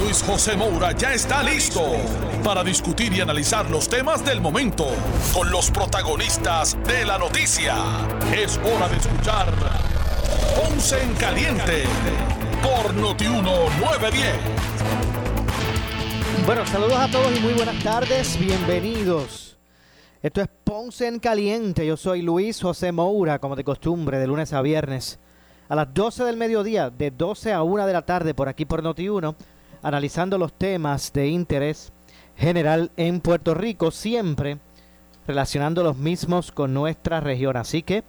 Luis José Moura ya está listo para discutir y analizar los temas del momento con los protagonistas de la noticia. Es hora de escuchar Ponce en Caliente por Notiuno 910. Bueno, saludos a todos y muy buenas tardes. Bienvenidos. Esto es Ponce en Caliente. Yo soy Luis José Moura, como de costumbre, de lunes a viernes. A las 12 del mediodía, de 12 a 1 de la tarde, por aquí por Noti1, analizando los temas de interés general en Puerto Rico, siempre relacionando los mismos con nuestra región. Así que,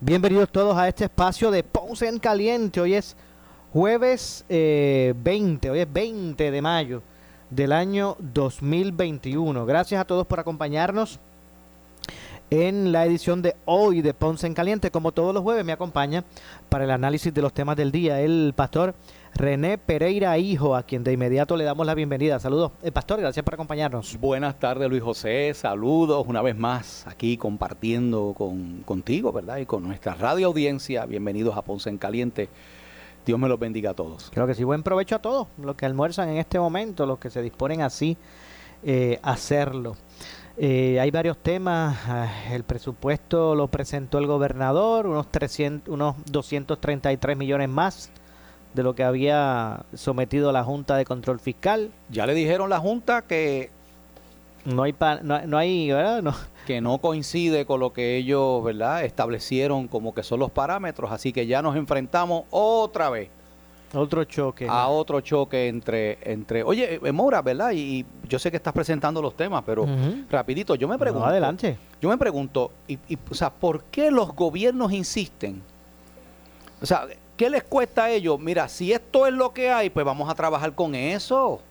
bienvenidos todos a este espacio de Ponce en Caliente. Hoy es jueves 20, eh, hoy es 20 de mayo del año 2021. Gracias a todos por acompañarnos en la edición de hoy de Ponce en Caliente. Como todos los jueves me acompaña para el análisis de los temas del día el pastor René Pereira Hijo, a quien de inmediato le damos la bienvenida. Saludos, el pastor, gracias por acompañarnos. Buenas tardes, Luis José. Saludos una vez más aquí compartiendo con, contigo, ¿verdad? Y con nuestra radio audiencia. Bienvenidos a Ponce en Caliente. Dios me los bendiga a todos. Creo que sí, buen provecho a todos los que almuerzan en este momento, los que se disponen así eh, a hacerlo. Eh, hay varios temas. Ah, el presupuesto lo presentó el gobernador, unos, 300, unos 233 millones más de lo que había sometido la Junta de Control Fiscal. Ya le dijeron la Junta que no hay, no, hay ¿verdad? No. que no coincide con lo que ellos verdad establecieron como que son los parámetros, así que ya nos enfrentamos otra vez otro choque. A otro choque entre, entre oye, eh, Mora, ¿verdad? Y, yo sé que estás presentando los temas, pero rapidito, yo me pregunto. adelante. Yo me pregunto, y, y, o sea, ¿por qué los gobiernos insisten? O sea, ¿qué les cuesta a ellos? Mira, si esto es lo que hay, pues vamos a trabajar con eso.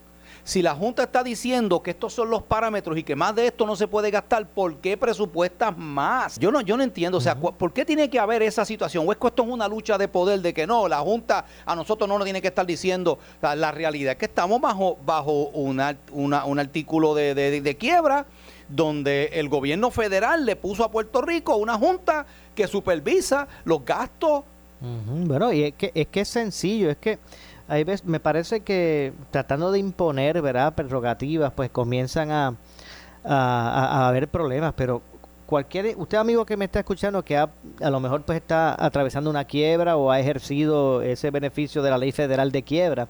Si la Junta está diciendo que estos son los parámetros y que más de esto no se puede gastar, ¿por qué presupuestas más? Yo no, yo no entiendo, o sea, ¿por qué tiene que haber esa situación? ¿O es que esto es una lucha de poder de que no, la Junta a nosotros no nos tiene que estar diciendo la, realidad? Es que estamos bajo, bajo una, un artículo de, quiebra donde el gobierno federal le puso a Puerto Rico una junta que supervisa los gastos. Bueno, y es que, es que es sencillo, es que ahí ves, me parece que tratando de imponer, ¿verdad? Prerrogativas, pues comienzan a, a, haber problemas, pero cualquier, usted amigo que me está escuchando que a lo mejor pues está atravesando una quiebra o ha ejercido ese beneficio de la ley federal de quiebra,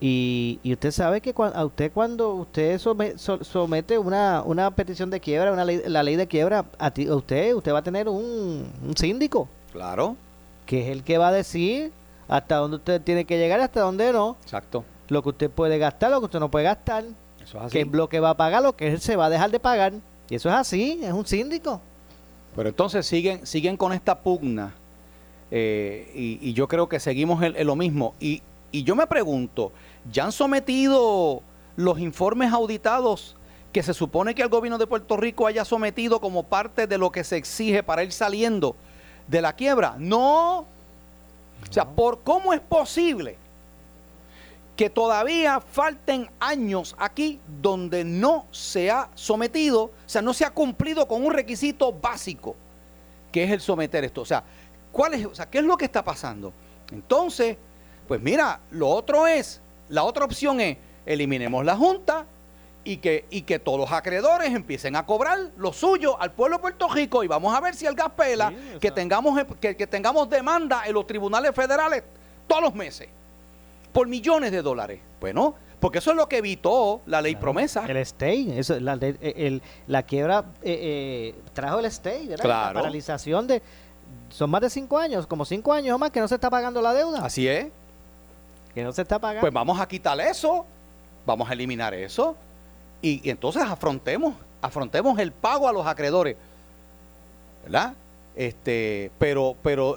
y, y, usted sabe que a usted cuando usted somete una, una petición de quiebra, una ley, la ley de quiebra, a, ti, a usted, usted va a tener un, un, síndico. Claro. Que es el que va a decir hasta dónde usted tiene que llegar, hasta dónde no. Exacto. Lo que usted puede gastar, lo que usted no puede gastar. Eso es así. Que lo que va a pagar, lo que él se va a dejar de pagar. Y eso es así, es un síndico. Pero entonces siguen, siguen con esta pugna. Eh, y, yo creo que seguimos en, lo mismo. Y, y yo me pregunto, ¿ya han sometido los informes auditados que se supone que el gobierno de Puerto Rico haya sometido como parte de lo que se exige para ir saliendo de la quiebra? No, o sea, ¿por cómo es posible que todavía falten años aquí donde no se ha sometido, o sea, no se ha cumplido con un requisito básico, que es el someter esto? O sea, ¿cuál es, o sea, ¿qué es lo que está pasando? Entonces, pues mira, lo otro es, la otra opción es, eliminemos la Junta, y que, y que todos los acreedores empiecen a cobrar lo suyo al pueblo de Puerto Rico y vamos a ver si el gas pela, que, tengamos, que, tengamos demanda en los tribunales federales todos los meses por millones de dólares. Bueno, porque eso es lo que evitó la ley promesa. El stay, eso, la, el, la quiebra eh, eh, trajo el stay, ¿verdad? La paralización de... Son más de cinco años, como cinco años o más que no se está pagando la deuda. Así es. Que no se está pagando. Pues vamos a quitar eso, vamos a eliminar eso y, entonces afrontemos, afrontemos el pago a los acreedores. ¿Verdad? Este, pero, pero,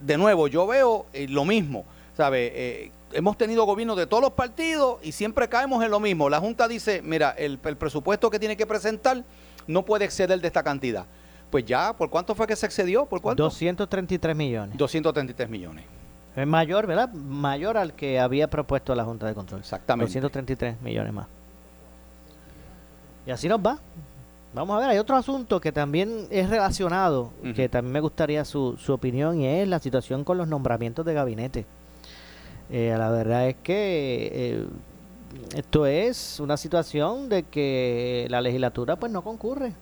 de nuevo, yo veo eh, lo mismo, ¿sabe? Eh, hemos tenido gobiernos de todos los partidos y siempre caemos en lo mismo. La Junta dice, mira, el, el presupuesto que tiene que presentar no puede exceder de esta cantidad. Pues ya, ¿por cuánto fue que se excedió? ¿Por cuánto? 233 millones. 233 millones. Es mayor, ¿verdad? Mayor al que había propuesto la Junta de Control. Exactamente. 233 millones más. Y así nos va. Vamos a ver, hay otro asunto que también es relacionado, Ujú. que también me gustaría su, su opinión, y es la situación con los nombramientos de gabinete. Eh, la verdad es que eh, esto es una situación de que la legislatura pues no concurre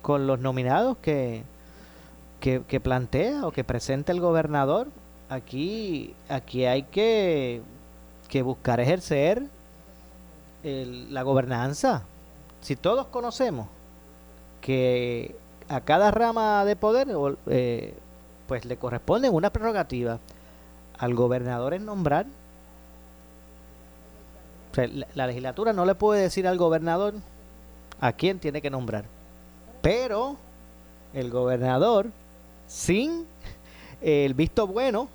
con los nominados que, que, que plantea o que presenta el gobernador. Aquí, aquí hay que, que buscar ejercer el- la gobernanza. Si todos conocemos que a cada rama de poder eh, pues le corresponde una prerrogativa al gobernador en nombrar. La legislatura no le puede decir al gobernador a quién tiene que nombrar. Pero el gobernador, sin el visto bueno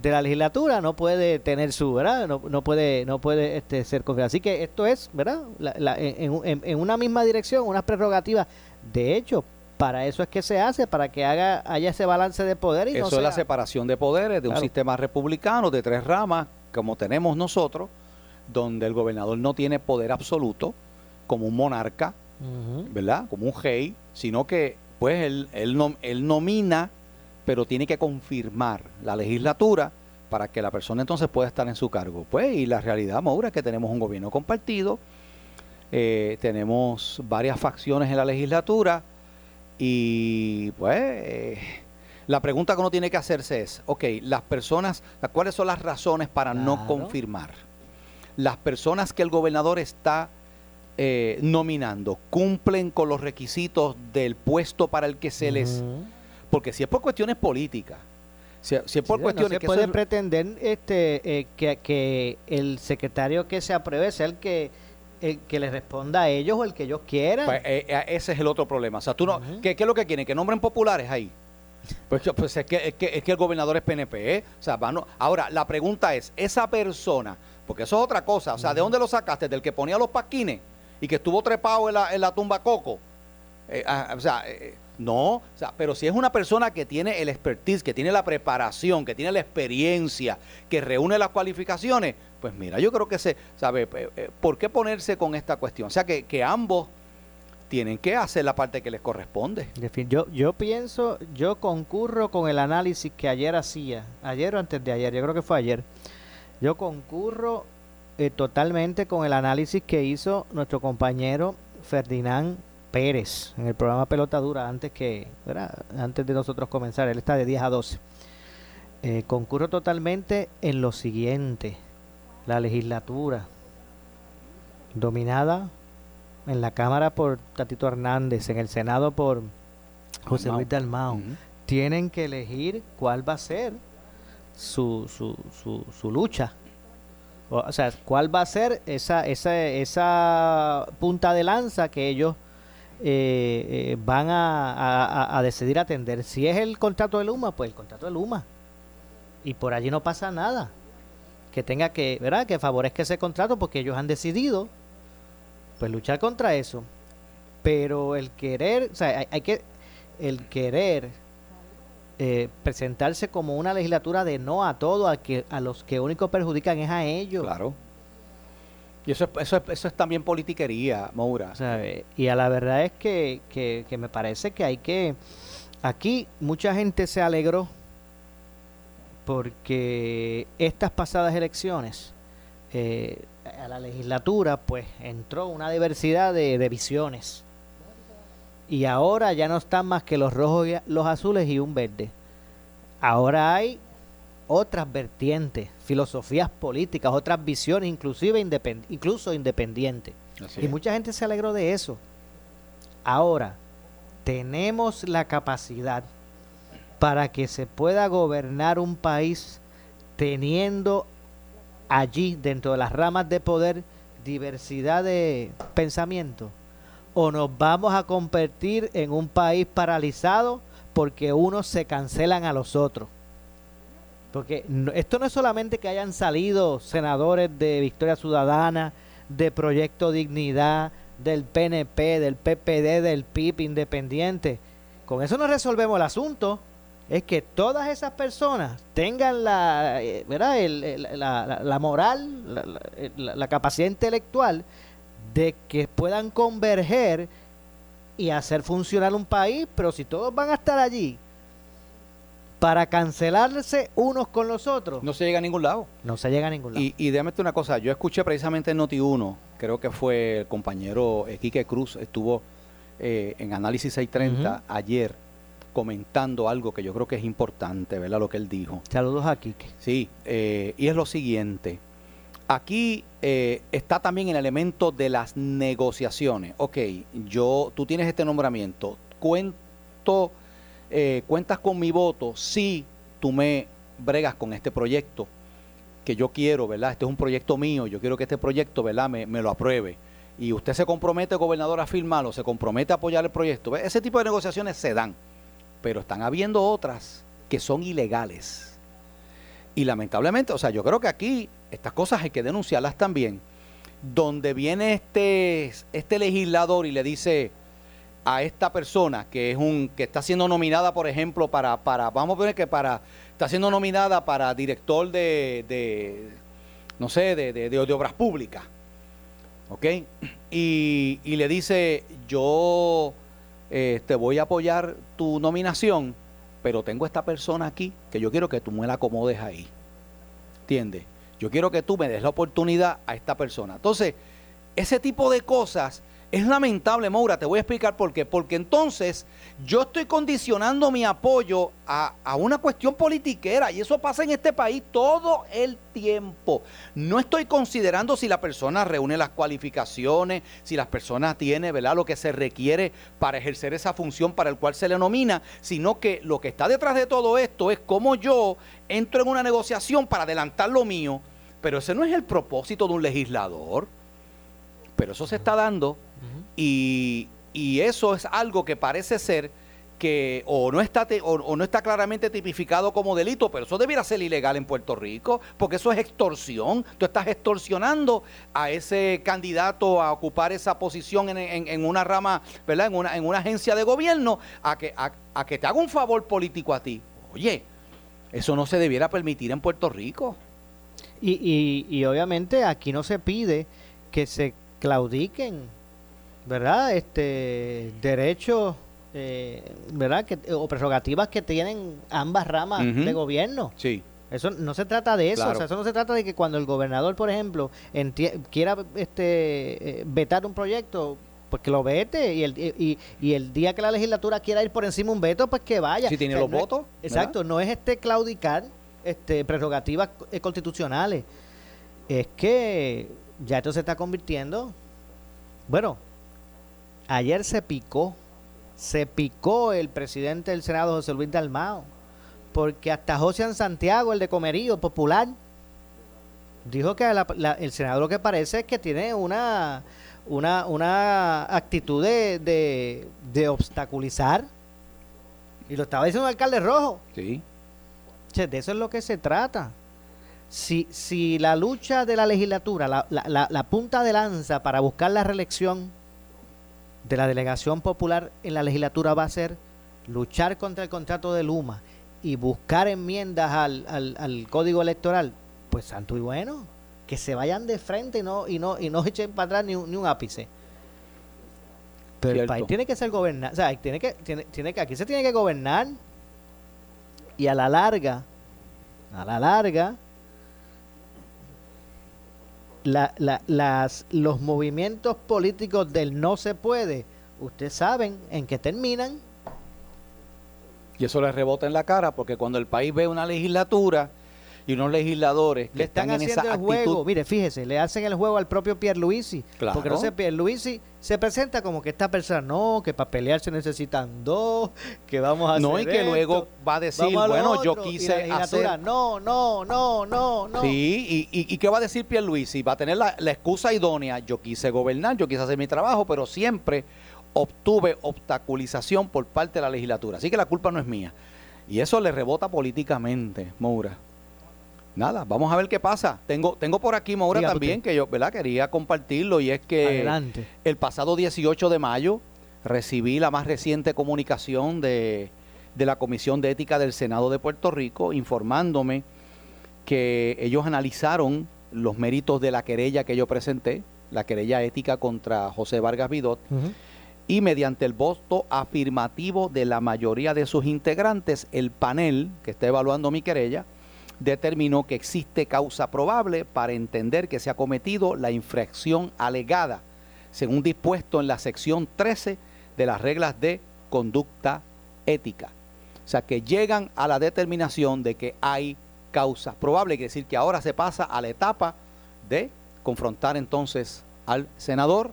de la legislatura, no puede tener su, ¿verdad? No, no puede, no puede este, ser confiado. Así que esto es, ¿verdad? La- la- en, en- en una misma dirección, unas prerrogativas. De hecho, para eso es que se hace, para que haga haya ese balance de poder y no Eso es la sea- separación de poderes de un sistema republicano de tres ramas, como tenemos nosotros, donde el gobernador no tiene poder absoluto, como un monarca. ¿verdad? Como un rey, sino que pues él, él, nom- él nomina, pero tiene que confirmar la legislatura para que la persona entonces pueda estar en su cargo. Pues y la realidad, Maura, es que tenemos un gobierno compartido, eh, tenemos varias facciones en la legislatura y pues eh, la pregunta que uno tiene que hacerse es, ok, las personas, ¿cuáles son las razones para no confirmar? Las personas que el gobernador está eh, nominando cumplen con los requisitos del puesto para el que se les... Porque si es por cuestiones políticas, si, si es por Sí, cuestiones no se que puede eso pretender este eh, que, que el secretario que se apruebe sea el que el que le responda a ellos o el que ellos quieran. Pues, eh, eh, ese es el otro problema. O sea, tú no. ¿qué, qué es lo que quieren? ¿Que nombren populares ahí? Pues, pues es, que, es, que, es que el gobernador es PNP. ¿eh? O sea, a- ahora, la pregunta es, esa persona, porque eso es otra cosa, o sea, ¿de dónde lo sacaste? ¿Del que ponía los pasquines y que estuvo trepado en la, en la tumba Coco? Eh, ah, o sea, eh, no, o sea, pero si es una persona que tiene el expertise, que tiene la preparación, que tiene la experiencia, que reúne las cualificaciones, pues mira, yo creo que se, ¿sabe? Eh, eh, ¿Por qué ponerse con esta cuestión? O sea, que, que ambos tienen que hacer la parte que les corresponde. Yo, yo pienso, yo concurro con el análisis que ayer hacía, ayer o antes de ayer, yo creo que fue ayer. Yo concurro eh, totalmente con el análisis que hizo nuestro compañero Ferdinand Pérez en el programa Pelota Dura antes que, ¿verdad? antes de nosotros comenzar, él está de 10 a 12. Eh, concurro totalmente en lo siguiente, la legislatura dominada en la Cámara por Tatito Hernández, en el Senado por José. Luis Dalmau, Ujú. tienen que elegir cuál va a ser su, su, su, su lucha. O, o sea, cuál va a ser esa, esa, esa punta de lanza que ellos eh, eh, van a, a- decidir atender. Si es el contrato de Luma, pues el contrato de Luma. Y por allí no pasa nada. Que tenga que, ¿verdad? Que favorezca ese contrato porque ellos han decidido pues luchar contra eso. Pero el querer, o sea, hay, hay que, el querer eh, presentarse como una legislatura de no a todo, a, que, a los que único perjudican es a ellos. Claro. Y eso es, eso es, eso es también politiquería, Moura. Y a la verdad es que, que, me parece que hay que... Aquí mucha gente se alegró porque estas pasadas elecciones eh, a la legislatura pues entró una diversidad de, de visiones. Y ahora ya no están más que los rojos, los azules y un verde. Ahora hay otras vertientes, filosofías políticas, otras visiones, inclusive independ- incluso independientes. Y mucha gente se alegró de eso. Ahora, tenemos la capacidad para que se pueda gobernar un país teniendo allí, dentro de las ramas de poder, diversidad de pensamiento. O nos vamos a convertir en un país paralizado porque unos se cancelan a los otros. Porque esto no es solamente que hayan salido senadores de Victoria Ciudadana, de Proyecto Dignidad, del PNP, del PPD, del PIB independiente. Con eso no resolvemos el asunto. Es que todas esas personas tengan la, eh, ¿verdad? la, moral, la capacidad intelectual de que puedan converger y hacer funcionar un país, pero si todos van a estar allí para cancelarse unos con los otros. No se llega a ningún lado. No se llega a ningún lado. Y, y déjame una cosa, yo escuché precisamente en Noti1, creo que fue el compañero Quique Cruz, estuvo eh, en Análisis 630 ayer comentando algo que yo creo que es importante, ¿verdad? Lo que él dijo. Saludos a Quique. Sí, eh, y es lo siguiente. Aquí eh, está también el elemento de las negociaciones. Ok, yo, tú tienes este nombramiento, cuento eh, cuentas con mi voto si tú me bregas con este proyecto que yo quiero, ¿verdad? Este es un proyecto mío, yo quiero que este proyecto, ¿verdad? Me, lo apruebe. Y usted se compromete, gobernador, a firmarlo, se compromete a apoyar el proyecto. Ese tipo de negociaciones se dan, pero están habiendo otras que son ilegales. Y lamentablemente, o sea, yo creo que aquí estas cosas hay que denunciarlas también. Donde viene este, este legislador y le dice, a esta persona que es un que está siendo nominada por ejemplo para para vamos a ver que para está siendo nominada para director de, de no sé de, de, de, obras públicas ¿ok? y, y le dice yo eh, te voy a apoyar tu nominación pero tengo esta persona aquí que yo quiero que tú me la acomodes ahí ¿entiendes? yo quiero que tú me des la oportunidad a esta persona entonces ese tipo de cosas es lamentable, Moura, te voy a explicar por qué. Porque entonces yo estoy condicionando mi apoyo a, una cuestión politiquera y eso pasa en este país todo el tiempo. No estoy considerando si la persona reúne las cualificaciones, si la persona tiene ¿verdad? lo que se requiere para ejercer esa función para el cual se le nomina, sino que lo que está detrás de todo esto es cómo yo entro en una negociación para adelantar lo mío. Pero ese no es el propósito de un legislador. Pero eso se está dando y, eso es algo que parece ser que o no está o, no está claramente tipificado como delito, pero eso debiera ser ilegal en Puerto Rico, porque eso es extorsión. Tú estás extorsionando a ese candidato a ocupar esa posición en, una rama, ¿verdad? En una, en una agencia de gobierno, a que, a, que te haga un favor político a ti. Oye, eso no se debiera permitir en Puerto Rico. Y, y, y obviamente aquí no se pide que se claudiquen ¿verdad? Este derechos, eh, ¿verdad? Que, o prerrogativas que tienen ambas ramas de gobierno. Sí. Eso no se trata de eso, o sea, eso no se trata de que cuando el gobernador, por ejemplo, quiera este eh, vetar un proyecto, pues que lo vete y el, y, y, el día que la legislatura quiera ir por encima un veto, pues que vaya. Si tiene los votos. exacto, no es este claudicar este prerrogativas eh, constitucionales. Es que ya esto se está convirtiendo, bueno, ayer se picó, se picó el presidente del Senado, José Luis Dalmao, porque hasta José Santiago, el de Comerío Popular, dijo que el senador lo que parece es que tiene una, una, una actitud de, de, obstaculizar. Y lo estaba diciendo el alcalde rojo. Sí. de eso es lo que se trata. Si, si la lucha de la legislatura, la, la, la punta de lanza para buscar la reelección de la delegación popular en la legislatura va a ser luchar contra el contrato de Luma y buscar enmiendas al, al, código electoral, pues santo y bueno, que se vayan de frente y no, y no, y no echen para atrás ni, ni un ápice. Pero el país tiene que ser gobernado, o sea, tiene que, tiene, tiene que, aquí se tiene que gobernar y a la larga, a la larga, la, la, las, los movimientos políticos del no se puede, ustedes saben en qué terminan. Y eso le rebota en la cara porque cuando el país ve una legislatura y unos legisladores que le están, haciendo el juego. Mire, fíjese, le hacen el juego al propio Pierluisi. Claro. Porque no sé, Pierluisi se presenta como que esta persona, no, que para pelear se necesitan dos, que vamos a No, y que luego va a decir, bueno, yo quise hacer... No, no, no, no, no. Sí, y, y, ¿qué va a decir Pierluisi? Va a tener la, la excusa idónea, yo quise gobernar, yo quise hacer mi trabajo, pero siempre obtuve obstaculización por parte de la legislatura. Así que la culpa no es mía. Y eso le rebota políticamente, Moura. Nada, vamos a ver qué pasa. Tengo, tengo por aquí, Maura, Diga también, usted. que yo ¿verdad? quería compartirlo y es que Adelante. el pasado 18 de mayo recibí la más reciente comunicación de, de la Comisión de Ética del Senado de Puerto Rico informándome que ellos analizaron los méritos de la querella que yo presenté, la querella ética contra José Vargas Vidot, y mediante el voto afirmativo de la mayoría de sus integrantes, el panel que está evaluando mi querella determinó que existe causa probable para entender que se ha cometido la infracción alegada, según dispuesto en la sección 13 de las reglas de conducta ética. O sea, que llegan a la determinación de que hay causa probable, quiere decir que ahora se pasa a la etapa de confrontar entonces al senador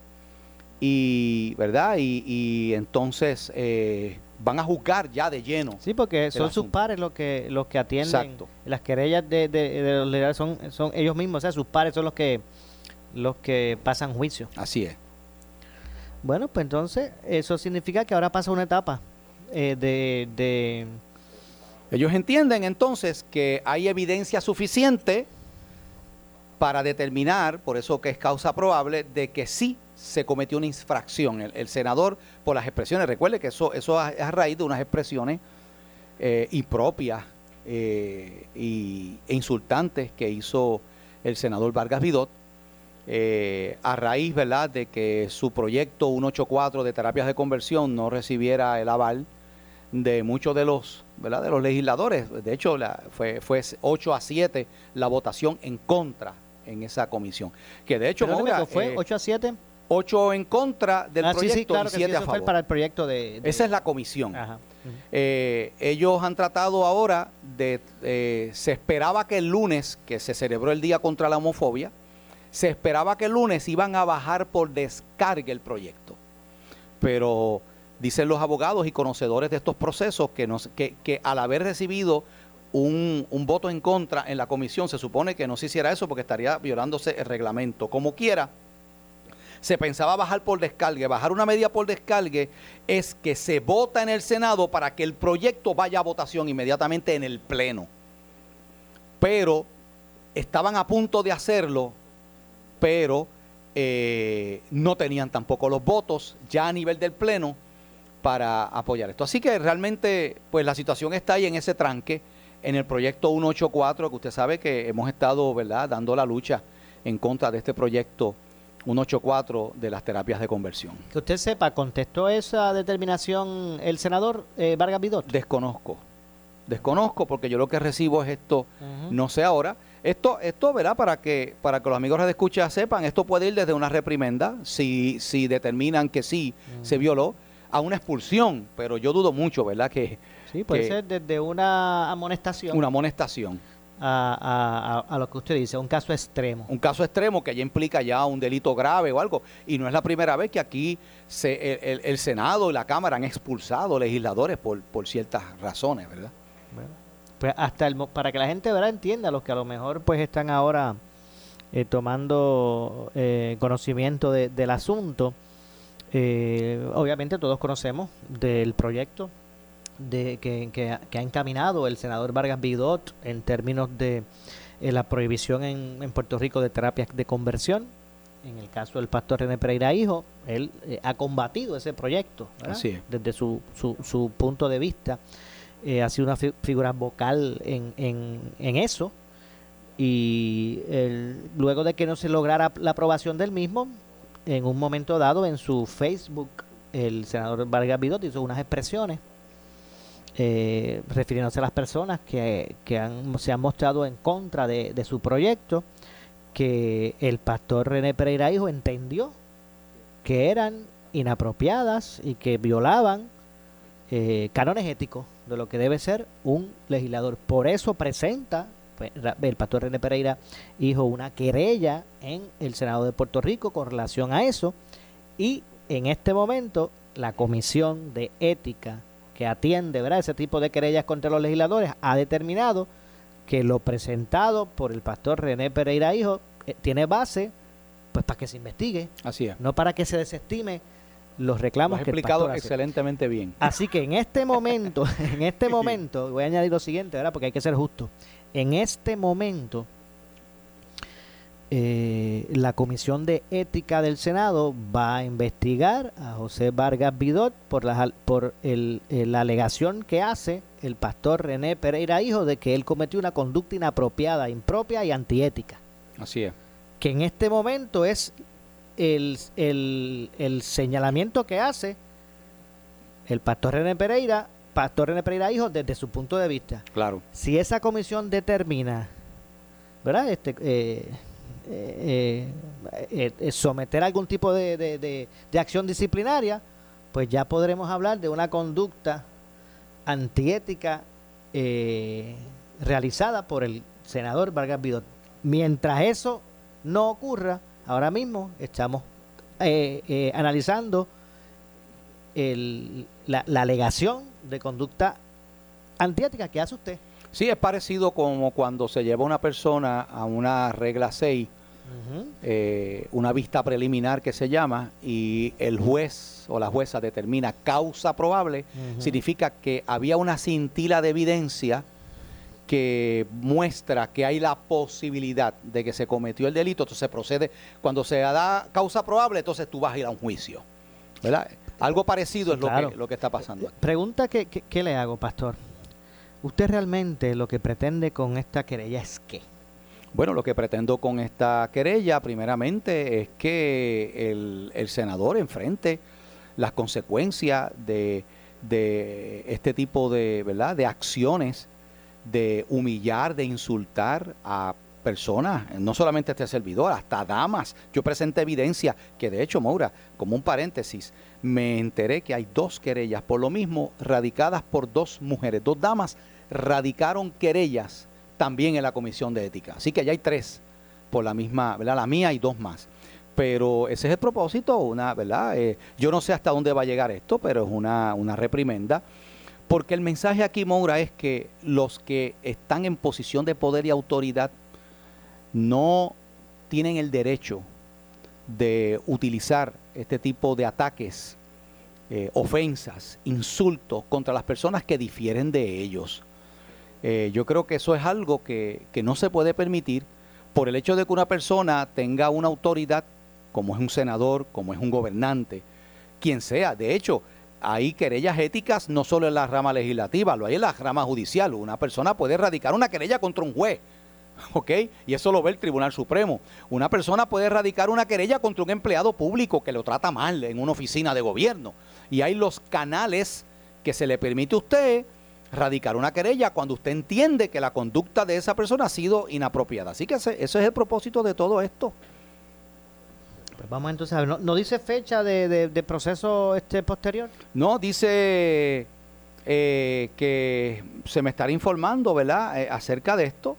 y verdad y, entonces eh, van a juzgar ya de lleno Sí, porque son sus pares los que los que atienden Exacto. las querellas de, de- de los legales son son ellos mismos, o sea, sus pares son los que los que pasan juicio. así es Bueno, pues entonces eso significa que ahora pasa una etapa eh, de, de ellos entienden entonces que hay evidencia suficiente para determinar, por eso que es causa probable, de que sí se cometió una infracción. El, el senador, por las expresiones, recuerde que eso, eso es a raíz de unas expresiones eh, impropias eh, y, e insultantes que hizo el senador Vargas Vidot, eh, a raíz ¿verdad? de que su proyecto 184 de terapias de conversión no recibiera el aval de muchos de los ¿verdad? de los legisladores. De hecho, la, fue, fue 8 a 7 la votación en contra en esa comisión. Que de hecho, Perdóneme, Maura, ¿que fue eh, 8 a 7. 8 en contra del ah, sí, proyecto sí, claro y que sí, 7 a favor. para el proyecto de, de- Esa es la comisión. Ajá. Eh, ellos han tratado ahora de, eh, se esperaba que el lunes, que se celebró el Día contra la Homofobia, se esperaba que el lunes iban a bajar por descarga el proyecto. Pero dicen los abogados y conocedores de estos procesos que, al haber recibido un, un voto en contra en la comisión, se supone que no se hiciera eso porque estaría violándose el reglamento. Como quiera, se pensaba bajar por descargue. Bajar una medida por descargue es que se vota en el Senado para que el proyecto vaya a votación inmediatamente en el Pleno. Pero estaban a punto de hacerlo, pero eh, no tenían tampoco los votos ya a nivel del Pleno para apoyar esto. Así que realmente, pues la situación está ahí en ese tranque, en el proyecto 184, que usted sabe que hemos estado, ¿verdad?, dando la lucha en contra de este proyecto 184 de las terapias de conversión. Que usted sepa, ¿contestó esa determinación el senador eh, Vargas Vidot? Desconozco. Desconozco porque yo lo que recibo es esto, no sé ahora. Esto, esto, ¿verdad? Para que, para que los amigos de escucha sepan, esto puede ir desde una reprimenda, si, si determinan que sí se violó, a una expulsión, pero yo dudo mucho, ¿verdad? Que Sí, puede que- ser desde una amonestación una amonestación. A, a- lo que usted dice, un caso extremo. Un caso extremo que ya implica ya un delito grave o algo. Y no es la primera vez que aquí se, el, el- el Senado y la Cámara han expulsado legisladores por, por ciertas razones, ¿verdad? Pues hasta el para que la gente ¿verdad? entienda, los que a lo mejor pues están ahora eh, tomando eh, conocimiento de- del asunto, eh, obviamente todos conocemos del proyecto de que, que ha- que ha encaminado el senador Vargas Vidot en términos de eh, la prohibición en, en Puerto Rico de terapias de conversión. En el caso del pastor René Pereira Hijo, él eh, ha combatido ese proyecto ¿verdad? Así es. desde su, su, su punto de vista. Eh, ha sido una fi- figura vocal en, en, en eso. Y el- luego de que no se lograra la aprobación del mismo, en un momento dado en su Facebook, el senador Vargas Vidot hizo unas expresiones eh, refiriéndose a las personas que, que han, se han mostrado en contra de, su proyecto, que el pastor René Pereira Hijo entendió que eran inapropiadas y que violaban eh, cánones éticos de lo que debe ser un legislador. Por eso presenta pues, el pastor René Pereira Hijo una querella en el Senado de Puerto Rico con relación a eso y en este momento la Comisión de Ética que atiende ¿verdad? ese tipo de querellas contra los legisladores ha determinado que lo presentado por el pastor René Pereira Hijo eh, tiene base pues para que se investigue Así es. no para que se desestime los reclamos Lo has que el explicado hace. excelentemente bien. Así que en este momento, en este momento, voy a añadir lo siguiente, ¿verdad? Porque hay que ser justo. En este momento, eh, la Comisión de Ética del Senado va a investigar a José Vargas Vidot por, al- por el- eh, la alegación que hace el pastor René Pereira Hijo de que él cometió una conducta inapropiada, impropia y antiética Así es. que en este momento es el, el- el señalamiento que hace el pastor René Pereira, pastor René Pereira hijo, desde su punto de vista. Claro. Si esa comisión determina, ¿verdad? Este, eh, eh, eh, eh, someter algún tipo de, de- de- acción disciplinaria, pues ya podremos hablar de una conducta antiética realizada por el senador Vargas Vidot. Mientras eso no ocurra, ahora mismo estamos analizando la, la alegación de conducta antiética que hace usted. Sí, es parecido como cuando se lleva una persona a una regla 6, eh, una vista preliminar que se llama, y el juez o la jueza determina causa probable, significa que había una cintila de evidencia que muestra que hay la posibilidad de que se cometió el delito, entonces se procede, cuando se da causa probable, entonces tú vas a ir a un juicio. ¿Verdad? Algo parecido Sí, es lo, claro. que, lo que está pasando. aquí. Pregunta que, que- que le hago, pastor. ¿Usted realmente lo que pretende con esta querella es qué? Bueno, lo que pretendo con esta querella, primeramente, es que el, el senador enfrente las consecuencias de, de este tipo de, ¿verdad? de acciones, de humillar, de insultar a personas, no solamente a este servidor, hasta damas. Yo presenté evidencia que, de hecho, Maura, como un paréntesis, me enteré que hay dos querellas, por lo mismo, radicadas por dos mujeres, dos damas radicaron querellas también en la Comisión de Ética. Así que ya hay tres por la misma, ¿verdad? La mía y dos más. Pero ese es el propósito, una, ¿verdad? Eh, yo no sé hasta dónde va a llegar esto, pero es una, una reprimenda. Porque el mensaje aquí, Moura, es que los que están en posición de poder y autoridad no tienen el derecho de utilizar este tipo de ataques, eh, ofensas, insultos contra las personas que difieren de ellos. Eh, yo creo que eso es algo que, que no se puede permitir por el hecho de que una persona tenga una autoridad, como es un senador, como es un gobernante, quien sea. De hecho, hay querellas éticas no solo en la rama legislativa, lo hay en la rama judicial. Una persona puede radicar una querella contra un juez, ¿ok? Y eso lo ve el Tribunal Supremo. Una persona puede radicar una querella contra un empleado público que lo trata mal en una oficina de gobierno. Y hay los canales que se le permite a usted radicar una querella cuando usted entiende que la conducta de esa persona ha sido inapropiada. Así que ese, ese es el propósito de todo esto. Pues vamos entonces a ver. ¿No, no dice fecha de, de- de proceso este posterior? No, dice eh, que se me estará informando, ¿verdad?, Eh, acerca de esto.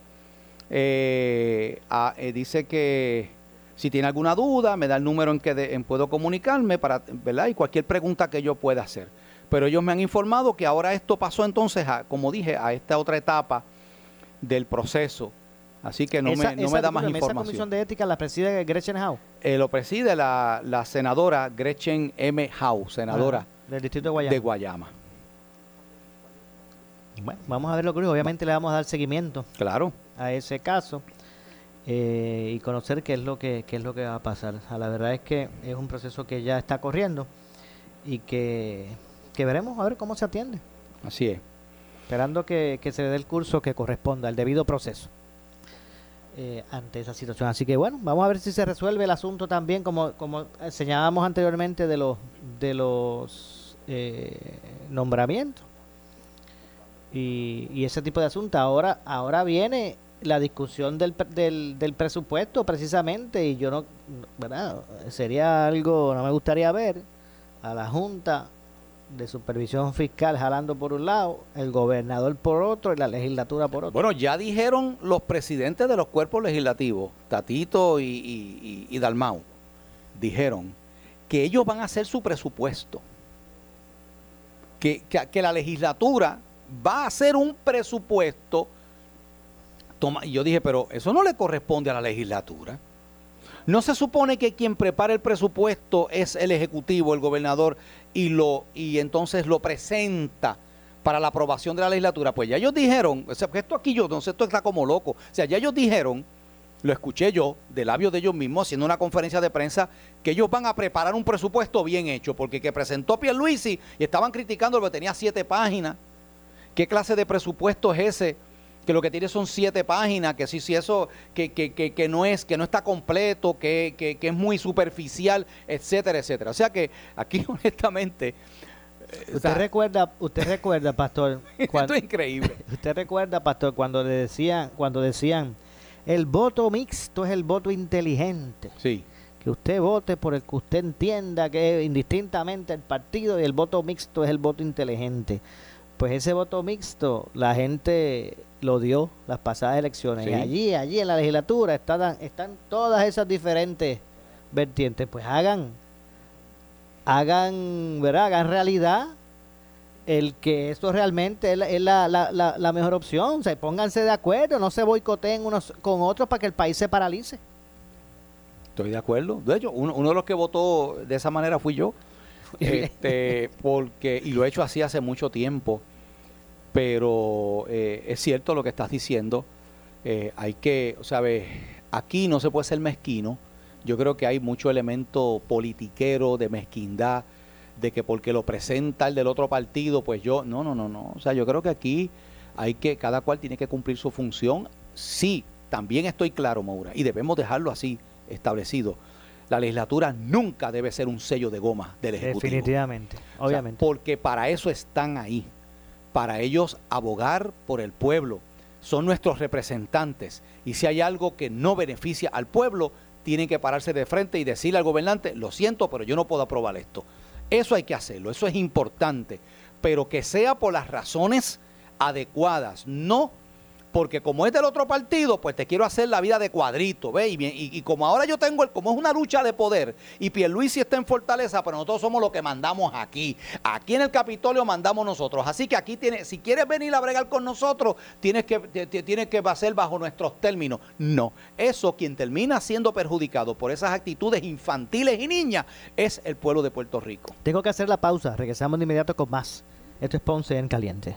Eh, ah, eh, dice que si tiene alguna duda, me da el número en que de- en puedo comunicarme, para, ¿verdad?, y cualquier pregunta que yo pueda hacer. Pero ellos me han informado que ahora esto pasó entonces, a, como dije, a esta otra etapa del proceso. Así que no, Esa- me, no esa- me da más discúlpeme, Esa información. comisión de ética la preside Gretchen Howe, Eh, lo preside la, la senadora Gretchen M. Howe, senadora del distrito de Guayama. de Guayama. Bueno, vamos a ver lo que. Obviamente le vamos a dar seguimiento Claro. a ese caso eh, y conocer qué es lo que qué es lo que va a pasar. O sea, la verdad es que es un proceso que ya está corriendo y que, que veremos a ver cómo se atiende, Así es. esperando que, que se le dé el curso que corresponda, el debido proceso eh, ante esa situación. Así que bueno, vamos a ver si se resuelve el asunto también, como, como señalábamos anteriormente de los de los eh, nombramientos y, y ese tipo de asuntos. Ahora, ahora viene la discusión del, del, del presupuesto precisamente y yo no, ¿verdad? Sería algo, no me gustaría ver a la Junta de Supervisión Fiscal jalando por un lado, el gobernador por otro y la legislatura por otro. Bueno, ya dijeron los presidentes de los cuerpos legislativos, Tatito y, y- y- Dalmau, dijeron que ellos van a hacer su presupuesto. Que, que- que la legislatura va a hacer un presupuesto. Toma, y yo dije, pero eso no le corresponde a la legislatura. No se supone que quien prepara el presupuesto es el ejecutivo, el gobernador y lo y entonces lo presenta para la aprobación de la legislatura. Pues ya ellos dijeron, o sea, esto aquí yo sé, esto está como loco. O sea, ya ellos dijeron, lo escuché yo de labios de ellos mismos haciendo una conferencia de prensa que ellos van a preparar un presupuesto bien hecho, porque que presentó Pierluisi y estaban criticando que tenía siete páginas. ¿Qué clase de presupuesto es ese? Que lo que tiene son siete páginas, que si, si eso, que, que, que, que, no es, que no está completo, que, que, que es muy superficial, etcétera, etcétera. O sea que aquí honestamente. eh, o Usted sea, recuerda, usted recuerda, pastor, esto es increíble. usted recuerda, pastor, cuando le decían, cuando decían, el voto mixto es el voto inteligente. Sí. Que usted vote por el que usted entienda que es indistintamente el partido y el voto mixto es el voto inteligente. Pues ese voto mixto, la gente lo dio las pasadas elecciones. Sí. Y allí, allí en la legislatura están, están todas esas diferentes vertientes. Pues hagan, hagan, ¿verdad? Hagan realidad el que esto realmente es la, es la, la- la- la mejor opción. O sea, pónganse de acuerdo, no se boicoteen unos con otros para que el país se paralice. Estoy de acuerdo. De hecho, uno, uno de los que votó de esa manera fui yo. Este, porque, y lo he hecho así hace mucho tiempo. Pero eh, es cierto lo que estás diciendo. Eh, hay que, o sea, ve, aquí no se puede ser mezquino. Yo creo que hay mucho elemento politiquero, de mezquindad, de que porque lo presenta el del otro partido, pues yo, no, no, no, no. O sea, yo creo que aquí hay que, cada cual tiene que cumplir su función. Sí, también estoy claro, Maura, y debemos dejarlo así establecido. La legislatura nunca debe ser un sello de goma del Ejecutivo. Definitivamente, O sea, obviamente. porque para eso están ahí, para ellos abogar por el pueblo. Son nuestros representantes. Y si hay algo que no beneficia al pueblo, tienen que pararse de frente y decirle al gobernante, lo siento, pero yo no puedo aprobar esto. Eso hay que hacerlo, eso es importante. Pero que sea por las razones adecuadas, no porque como es del otro partido, pues te quiero hacer la vida de cuadrito, ¿ves? Y, y- y como ahora yo tengo, el, como es una lucha de poder, y Pierluisi está en Fortaleza, pero nosotros somos los que mandamos aquí. Aquí en el Capitolio mandamos nosotros. Así que aquí tienes, si quieres venir a bregar con nosotros, tienes que, tienes que hacer bajo nuestros términos. No, eso quien termina siendo perjudicado por esas actitudes infantiles y niñas es el pueblo de Puerto Rico. Tengo que hacer la pausa. Regresamos de inmediato con más. Esto es Ponce en Caliente.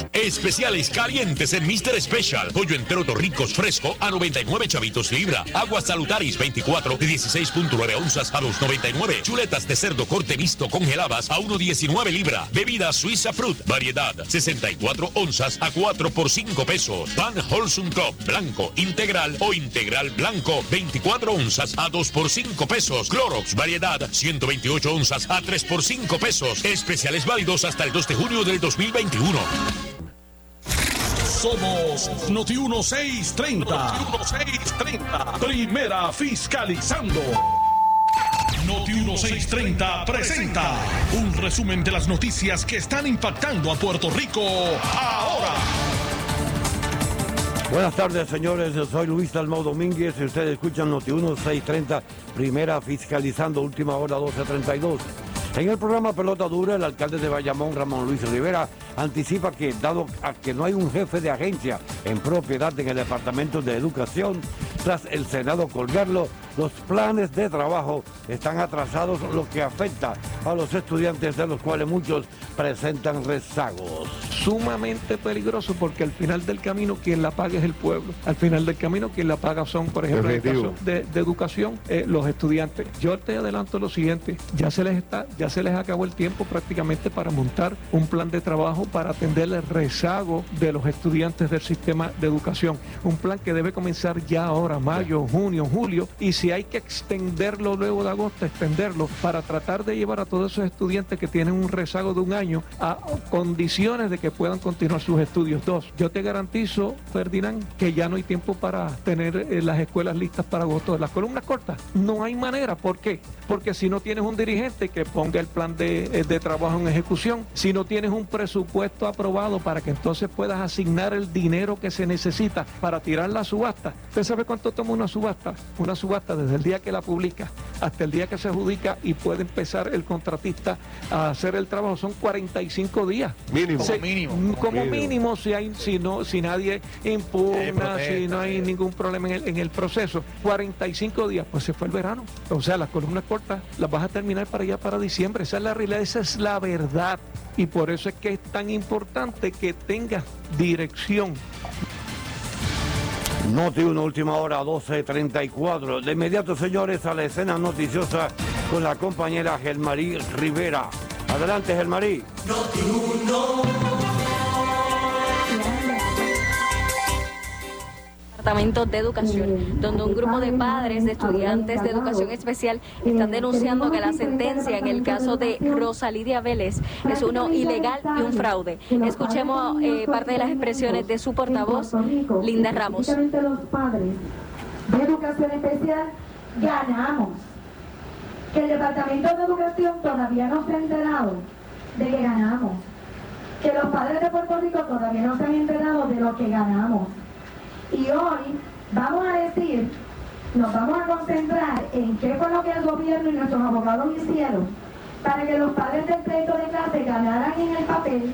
Especiales calientes en Mr. Special. Pollo entero torricos fresco a 99 chavitos libra. Aguas salutaris 24 de 16.9 onzas a 2.99. Chuletas de cerdo corte visto congeladas a 1.19 libra. Bebida Suiza Fruit. Variedad 64 onzas a 4 por 5 pesos. Pan Wholesome Club blanco integral o integral blanco 24 onzas a 2 por 5 pesos. Clorox variedad 128 onzas a 3 por 5 pesos. Especiales válidos hasta el 2 de junio del 2021. Somos Noti 1630. Noti 1630. Primera fiscalizando. Noti 1630 presenta un resumen de las noticias que están impactando a Puerto Rico ahora. Buenas tardes, señores. Yo soy Luis Dalmau Domínguez y ustedes escuchan Noti 1630, primera fiscalizando, última hora 1232. En el programa Pelota Dura, el alcalde de Bayamón, Ramón Luis Rivera, anticipa que, dado a que no hay un jefe de agencia en propiedad en el Departamento de Educación, tras el Senado colgarlo, los planes de trabajo están atrasados, lo que afecta a los estudiantes, de los cuales muchos presentan rezagos. Sumamente peligroso porque al final del camino quien la paga es el pueblo. Al final del camino quien la paga son, por ejemplo, en el Definitivo. caso de, de educación, eh, los estudiantes. Yo te adelanto lo siguiente, ya se les está, ya se les acabó el tiempo prácticamente para montar un plan de trabajo para atender el rezago de los estudiantes del sistema de educación. Un plan que debe comenzar ya ahora, mayo, junio, julio, y si hay que extenderlo luego de agosto, extenderlo para tratar de llevar a todos esos estudiantes que tienen un rezago de un año a condiciones de que puedan continuar sus estudios. Dos, yo te garantizo, Ferdinand, que ya no hay tiempo para tener eh, las escuelas listas para agosto. Las columnas cortas, no hay manera. ¿Por qué? Porque si no tienes un dirigente que ponga el plan de, eh, de trabajo en ejecución, si no tienes un presupuesto aprobado para que entonces puedas asignar el dinero que se necesita para tirar la subasta. ¿Usted sabe cuánto toma una subasta? Una subasta desde el día que la publica hasta el día que se adjudica y puede empezar el contratista a hacer el trabajo. Son 45 días. Mínimo. Se- Como mínimo. Como Mínimo. mínimo, si, hay, si, no, si nadie impugna, si no hay ningún problema en el, en el proceso. 45 días, pues se fue el verano. O sea, las columnas cortas las vas a terminar para allá, para diciembre. Esa es la realidad, esa es la verdad. Y por eso es que es tan importante que tengas dirección. Noti 1, última hora 12.34. De inmediato, señores, a la escena noticiosa con la compañera Gelmarí Rivera. Adelante, Gelmarí. Departamento de Educación, donde un grupo de padres de estudiantes de educación especial están denunciando que la sentencia en el caso de Rosalidia Vélez es uno ilegal y un fraude. Escuchemos eh, parte de las expresiones de su portavoz, Linda Ramos. Los padres de educación especial ganamos. Que el Departamento de Educación todavía no se ha enterado de que ganamos. Que los padres de Puerto Rico todavía no se han enterado de lo que ganamos. Y hoy vamos a decir, nos vamos a concentrar en qué fue lo que el gobierno y nuestros abogados hicieron para que los padres del pleito de clase ganaran en el papel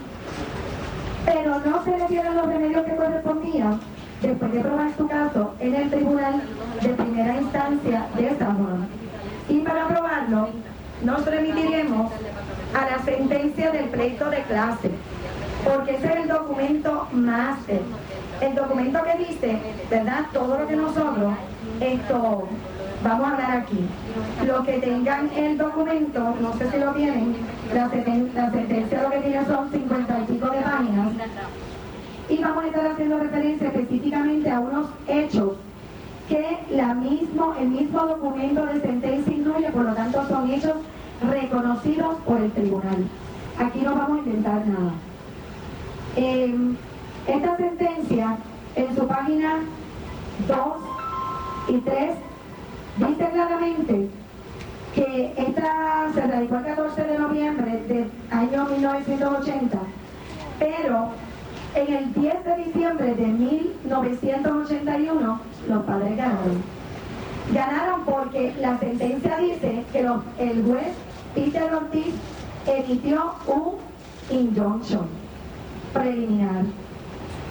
pero no se le dieron los remedios que correspondían después de probar su caso en el tribunal de primera instancia de San Juan. Y para probarlo, nos remitiremos a la sentencia del pleito de clase, porque ese es el documento máster, el documento que dice, ¿verdad? Todo lo que nosotros, esto, vamos a hablar aquí. Los que tengan el documento, no sé si lo tienen, la, sentencia lo que tiene son cincuenta y pico de páginas. Y vamos a estar haciendo referencia específicamente a unos hechos que la mismo, el mismo documento de sentencia incluye, por lo tanto son hechos reconocidos por el tribunal. Aquí no vamos a inventar nada. Eh, esta sentencia, en su página 2 y 3, dice claramente que esta se radicó el 14 de noviembre del año 1980, pero En el 10 de diciembre de 1981, los padres ganaron. Ganaron porque la sentencia dice que los- el juez Peter Ortiz emitió un injunction preliminar.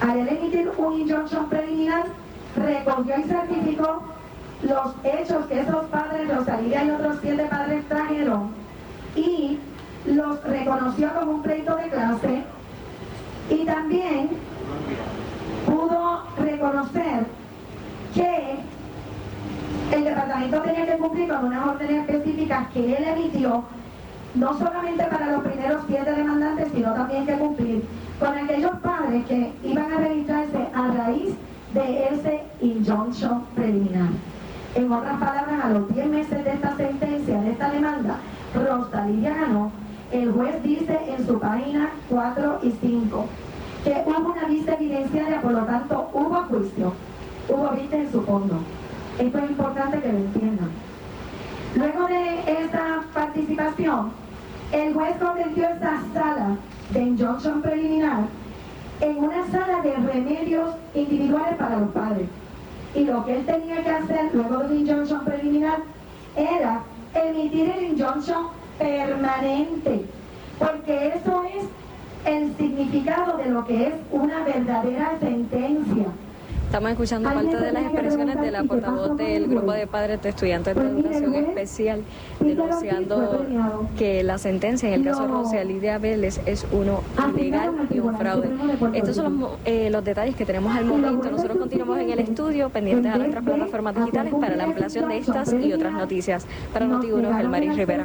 Al emitir un injunction preliminar, recogió y certificó los hechos que esos padres, Rosalía y otros siete padres trajeron y los reconoció como un pleito de clase y también pudo reconocer que el departamento tenía que cumplir con unas órdenes específicas que él emitió, no solamente para los primeros siete demandantes, sino también que cumplir con aquellos padres que iban a registrarse a raíz de ese injunction preliminar. En otras palabras, a los 10 meses de esta sentencia, de esta demanda, Rosalía ganó. El juez dice en su página 4 y 5 que hubo una vista evidenciaria, por lo tanto hubo juicio, hubo vista en su fondo. Esto es importante que lo entiendan. Luego de esta participación, el juez convirtió esta sala de injunction preliminar en una sala de remedios individuales para los padres. Y lo que él tenía que hacer luego del injunction preliminar era emitir el injunction permanente, porque eso es el significado de lo que es una verdadera sentencia. Estamos escuchando parte de las expresiones de la portavoz del grupo de padres de estudiantes de educación especial denunciando que la sentencia en el caso de Vélez es uno ilegal y un fraude. Estos son los, eh, los detalles que tenemos al momento. Nosotros continuamos en el estudio pendientes a nuestras plataformas digitales para la ampliación de estas y otras noticias. Para Noti1, el Maris Rivera.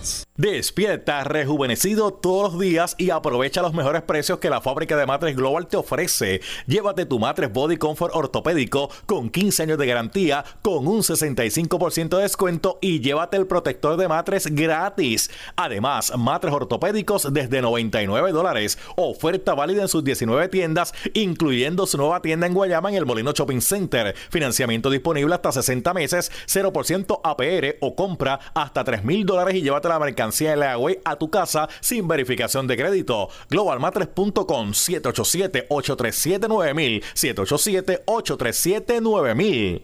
Despierta rejuvenecido todos los días y aprovecha los mejores precios que la fábrica de matres Global te ofrece. Llévate tu matres Body Comfort ortopédico con 15 años de garantía con un 65% de descuento y llévate el protector de matres gratis. Además, matres ortopédicos desde 99 dólares. Oferta válida en sus 19 tiendas, incluyendo su nueva tienda en Guayama en el Molino Shopping Center. Financiamiento disponible hasta 60 meses, 0% APR o compra hasta 3 mil dólares y llévate la mercancía de Leaway a tu casa sin verificación de crédito. Globalmatres.com 787-837-9000 787-837-9000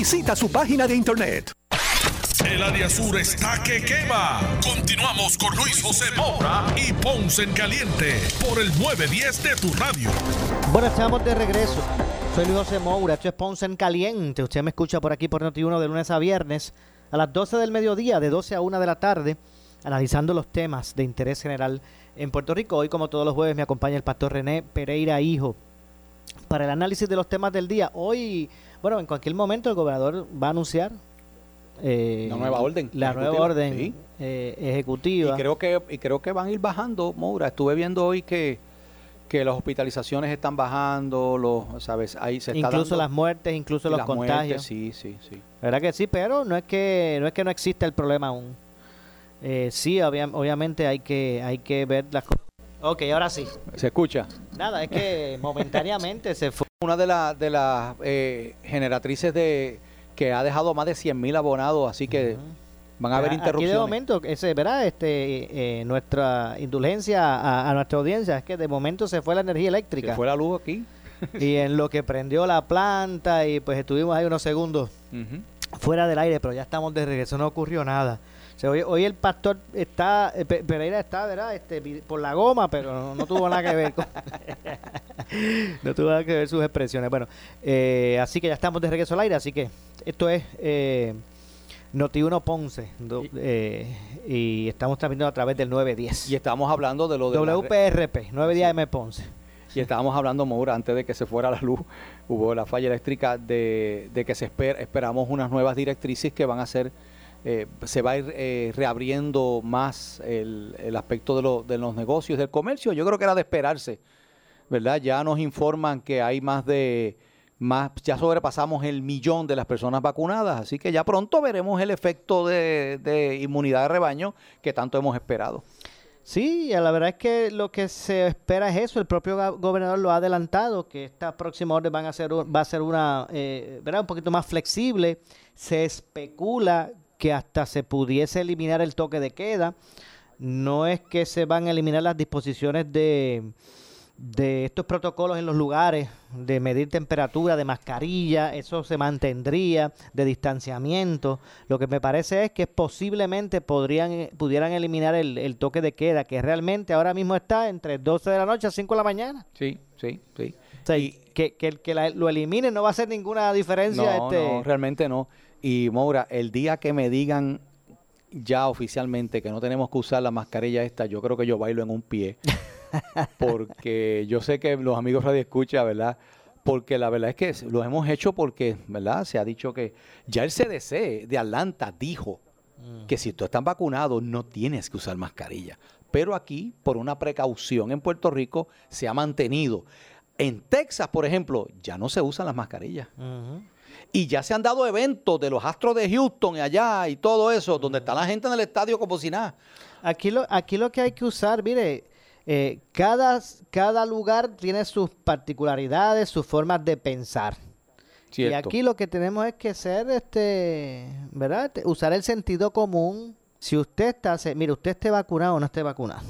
Visita su página de internet. El área sur está que quema. Continuamos con Luis José Moura y Ponce en Caliente por el 910 de tu radio. Bueno, estamos de regreso. Soy Luis José Moura, esto es Ponce en Caliente. Usted me escucha por aquí por Noti1 de lunes a viernes a las 12 del mediodía, de 12 a 1 de la tarde, analizando los temas de interés general en Puerto Rico. Hoy, como todos los jueves, me acompaña el pastor René Pereira Hijo para el análisis de los temas del día. Hoy, bueno, en cualquier momento el gobernador va a anunciar eh, La nueva orden la nueva ejecutiva, orden sí. eh, ejecutiva. Y creo que y creo que van a ir bajando, Moura. Estuve viendo hoy que, que las hospitalizaciones están bajando, los, sabes, ahí se está incluso dando- las muertes, incluso y los las contagios. muertes, sí, sí, sí. ¿Verdad que sí? Pero no es que no es que no exista el problema aún. Eh, sí, obvia- obviamente hay que hay que ver las cosas. Ok, ahora sí. ¿Se escucha? Nada, es que momentáneamente se fue. Una de, las de las eh, generatrices de que ha dejado más de 100.000 abonados, así que van a haber Aquí de interrupciones. momento, ese, ¿verdad? Este, eh, nuestra indulgencia a, a nuestra audiencia es que de momento se fue la energía eléctrica. Se fue la luz aquí. y en lo que prendió la planta y pues estuvimos ahí unos segundos fuera del aire, pero ya estamos de regreso, no ocurrió nada. O sea, hoy, hoy el pastor está, eh, Pe- Pereira está, ¿verdad? Este, por la goma, pero no, no tuvo nada que ver con... no tuvo nada que ver sus expresiones. Bueno, eh, así que ya estamos de regreso al aire, así que esto es eh, Noti1 Ponce do- eh, y estamos transmitiendo a través del 910. Y estamos hablando de lo de la re- WPRP, 910M Ponce. Y estábamos hablando, Maura, antes de que se fuera la luz, hubo la falla eléctrica de, de que se esper- esperamos unas nuevas directrices que van a ser, eh, se va a ir eh, reabriendo más el, el aspecto de, lo- de los negocios, del comercio. Yo creo que era de esperarse, ¿verdad? Ya nos informan que hay más de, más, ya sobrepasamos el millón de las personas vacunadas, así que ya pronto veremos el efecto de, de inmunidad de rebaño que tanto hemos esperado. Sí, la verdad es que lo que se espera es eso. El propio gobernador lo ha adelantado, que esta próxima orden van a ser, va a ser una, eh, ¿verdad? un poquito más flexible. Se especula que hasta se pudiese eliminar el toque de queda. No es que se van a eliminar las disposiciones de, de estos protocolos en los lugares, de medir temperatura, de mascarilla, eso se mantendría, de distanciamiento. Lo que me parece es que posiblemente podrían, pudieran eliminar el, el toque de queda, que realmente ahora mismo está entre 12 de la noche a 5 de la mañana. Sí, sí, sí. O sea, que, que el que la- lo elimine no va a hacer ninguna diferencia. No, este, no, realmente no. Y Moura, el día que me digan ya oficialmente que no tenemos que usar la mascarilla esta, yo creo que yo bailo en un pie. porque yo sé que los amigos Radio Escucha, ¿verdad? Porque la verdad es que lo hemos hecho porque, ¿verdad? Se ha dicho que ya el CDC de Atlanta dijo que si tú estás vacunado no tienes que usar mascarilla. Pero aquí, por una precaución en Puerto Rico, se ha mantenido. En Texas, por ejemplo, ya no se usan las mascarillas. Ujú. Y ya se han dado eventos de los Astros de Houston y allá y todo eso, donde está la gente en el estadio como si nada. Aquí lo, aquí lo que hay que usar, mire, eh, cada, cada lugar tiene sus particularidades, sus formas de pensar. Y aquí lo que tenemos es que ser, este, ¿verdad? Este, Usar el sentido común. Si usted está, se- mire, usted esté vacunado o no esté vacunado.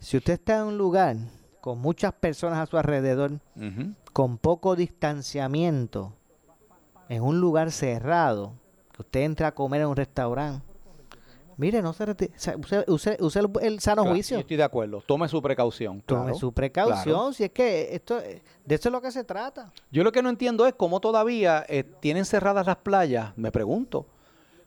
Si usted está en un lugar con muchas personas a su alrededor, con poco distanciamiento, en un lugar cerrado, que usted entra a comer en un restaurante, mire, no se reti- o sea, use, use- use el, el sano Claro, juicio. yo estoy de acuerdo. Tome su precaución. Tome claro, su precaución, claro. si es que esto, de eso es lo que se trata. Yo lo que no entiendo es cómo todavía eh, tienen cerradas las playas, me pregunto.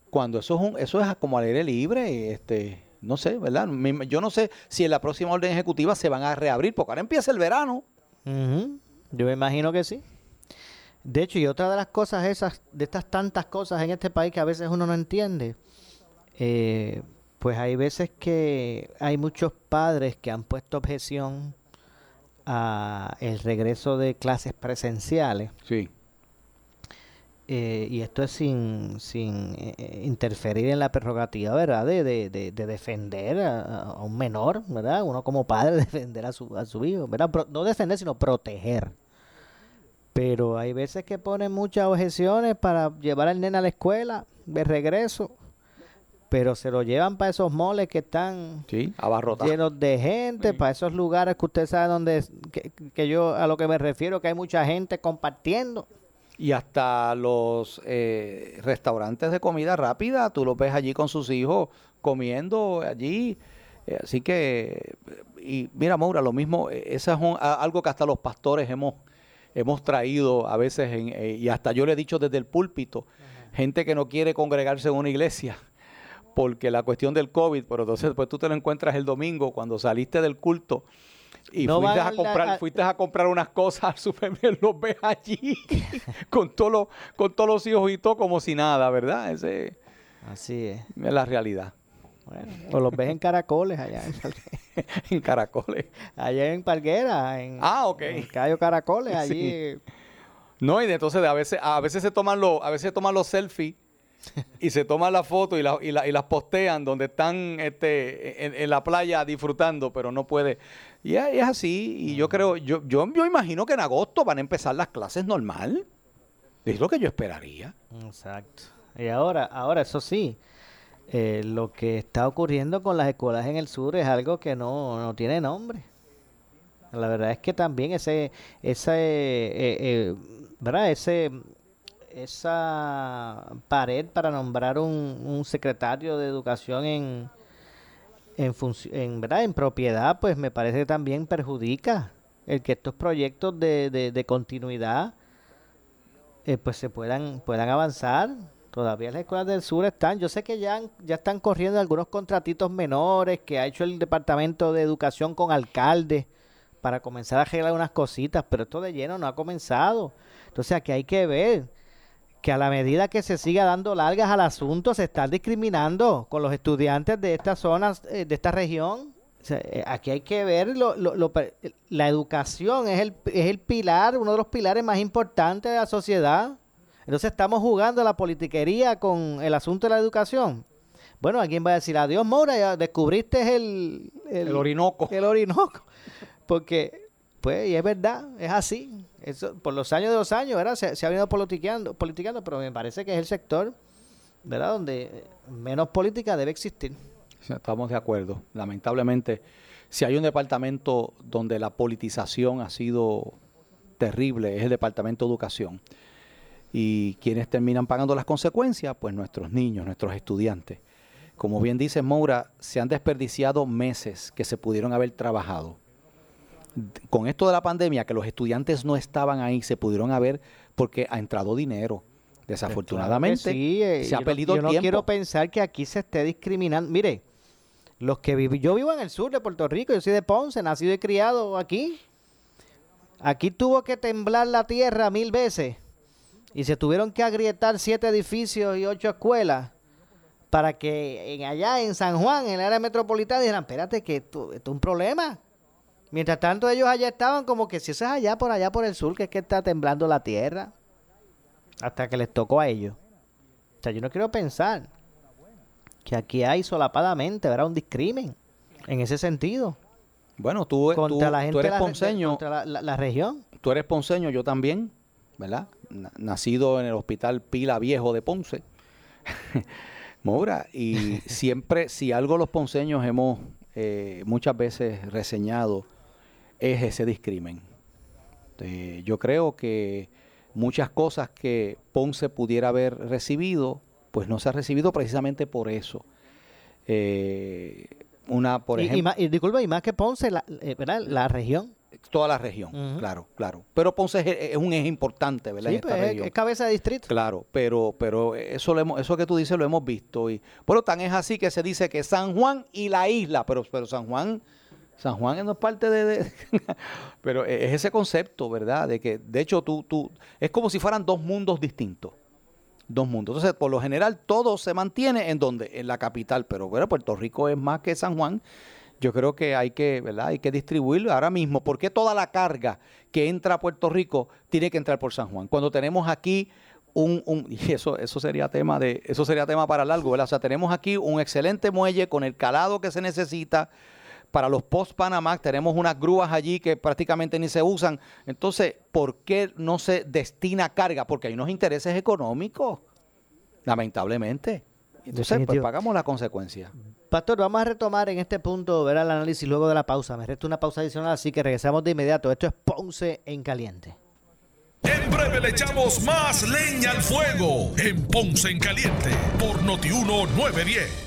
Cuando eso es un, eso es como al aire libre, este, no sé, ¿verdad? Yo no sé si en la próxima orden ejecutiva se van a reabrir, porque ahora empieza el verano. Yo me imagino que sí. De hecho, y otra de las cosas esas, de estas tantas cosas en este país que a veces uno no entiende, eh, pues hay veces que hay muchos padres que han puesto objeción a el regreso de clases presenciales. Sí. Eh, y esto es sin, sin eh, interferir en la prerrogativa, ¿verdad? De, de, de, de defender a, a un menor, ¿verdad? Uno como padre defender a su, a su hijo, ¿verdad? Pro- no defender, sino proteger. Pero hay veces que ponen muchas objeciones para llevar al nene a la escuela de regreso, pero se lo llevan para esos moles que están Sí, llenos de gente, para esos lugares que usted sabe donde, que, que yo a lo que me refiero, que hay mucha gente compartiendo. Y hasta los eh, restaurantes de comida rápida, tú los ves allí con sus hijos comiendo allí. Eh, así que, y mira, Maura, lo mismo, eh, eso es un- algo que hasta los pastores hemos, hemos traído a veces, en, eh, y hasta yo le he dicho desde el púlpito, gente que no quiere congregarse en una iglesia porque la cuestión del COVID, pero entonces pues tú te lo encuentras el domingo cuando saliste del culto y No fuiste, a la- comprar, fuiste a comprar unas cosas al supermercado, los ves allí con, todos los, con todos los hijos y todo como si nada, ¿verdad? Ese Así es. es la realidad. Bueno, o los ves en caracoles allá en, caracoles. Allá en Palguera, en, Ah, ok. en Cayo Caracoles, Sí. allí. No, y entonces a veces, a veces se toman los, a veces se toman los selfies y se toman las fotos y, la- y, la- y las postean donde están este, en, en la playa disfrutando, pero no puede. Y es así, y yo creo, yo, yo, yo imagino que en agosto van a empezar las clases normal. Es lo que yo esperaría. Exacto. Y ahora, ahora eso sí, eh, lo que está ocurriendo con las escuelas en el sur es algo que no, no tiene nombre. La verdad es que también ese, ese, eh, eh, ¿verdad? Ese, esa pared para nombrar un, un secretario de educación en en, en, ¿verdad? en propiedad, pues me parece que también perjudica el que estos proyectos de, de, continuidad eh, pues se puedan, puedan avanzar. Todavía las escuelas del sur están, yo sé que ya, ya están corriendo algunos contratitos menores que ha hecho el Departamento de Educación con alcaldes para comenzar a arreglar unas cositas, pero esto de lleno no ha comenzado. Entonces aquí hay que ver que a la medida que se siga dando largas al asunto, se está discriminando con los estudiantes de estas zonas, eh, de esta región. Eh, aquí hay que ver, lo, la educación es el, es el pilar, uno de los pilares más importantes de la sociedad. Entonces estamos jugando a la politiquería con el asunto de la educación. Bueno, alguien va a decir, adiós Mora, ya descubriste el, el, el Orinoco. El Orinoco. Porque, pues, y es verdad, es así. Eso, por los años de los años, ¿verdad? Se, ha venido politicando, politicando, pero me parece que es el sector, ¿verdad? Donde menos política debe existir. Estamos de acuerdo. Lamentablemente, si hay un departamento donde la politización ha sido terrible, es el Departamento de Educación. Y quienes terminan pagando las consecuencias, pues nuestros niños, nuestros estudiantes. Como bien dice Moura, se han desperdiciado meses que se pudieron haber trabajado con esto de la pandemia, que los estudiantes no estaban ahí, se pudieron haber porque ha entrado dinero. Desafortunadamente, eh, se ha perdido no, yo no quiero pensar que aquí se esté discriminando. Mire, los que viven, yo vivo en el sur de Puerto Rico, yo soy de Ponce, nacido y criado aquí. Aquí tuvo que temblar la tierra mil veces y se tuvieron que agrietar siete edificios y ocho escuelas para que en allá en San Juan, en el área metropolitana, dijeran, espérate que esto es un problema. Mientras tanto ellos allá estaban como que si eso es allá por allá por el sur, que es que está temblando la tierra. Hasta que les tocó a ellos. O sea, yo no quiero pensar que aquí hay solapadamente, ¿verdad? Un discrimen en ese sentido. Bueno, tú, contra la gente eres ponceño. Contra la, región. Tú eres ponceño, yo también, ¿verdad? Nacido en el hospital Pila Viejo de Ponce. Moura, y siempre, si algo los ponceños hemos eh, muchas veces reseñado, es ese discrimen. Eh, yo creo que muchas cosas que Ponce pudiera haber recibido, pues no se ha recibido precisamente por eso. Eh, una, por ejemplo. Y, disculpa, y más que Ponce, la, eh, ¿verdad? la región. Toda la región, claro, claro. Pero Ponce es, un eje importante, ¿verdad? Sí, pues es, cabeza de distrito. Claro, pero, pero eso, lo hemos, eso que tú dices lo hemos visto. Y, bueno, tan es así que se dice que San Juan y la isla, pero, pero San Juan San Juan no es parte de... pero es ese concepto, ¿verdad? De que, de hecho, tú, tú, es como si fueran dos mundos distintos. Dos mundos. Entonces, por lo general, todo se mantiene en donde, en la capital, pero bueno, Puerto Rico es más que San Juan. Yo creo que hay que, ¿verdad? Hay que distribuirlo ahora mismo. ¿Por qué toda la carga que entra a Puerto Rico tiene que entrar por San Juan? Cuando tenemos aquí un, un, y eso, eso sería tema de, eso sería tema para largo, ¿verdad? O sea, tenemos aquí un excelente muelle con el calado que se necesita, para los post-Panamá tenemos unas grúas allí que prácticamente ni se usan. Entonces, ¿por qué no se destina carga? Porque hay unos intereses económicos, lamentablemente. Entonces, pues pagamos la consecuencia. Pastor, vamos a retomar en este punto ver el análisis luego de la pausa. Me resta una pausa adicional, así que regresamos de inmediato. Esto es Ponce en Caliente. En breve le echamos más leña al fuego en Ponce en Caliente por Notiuno 910.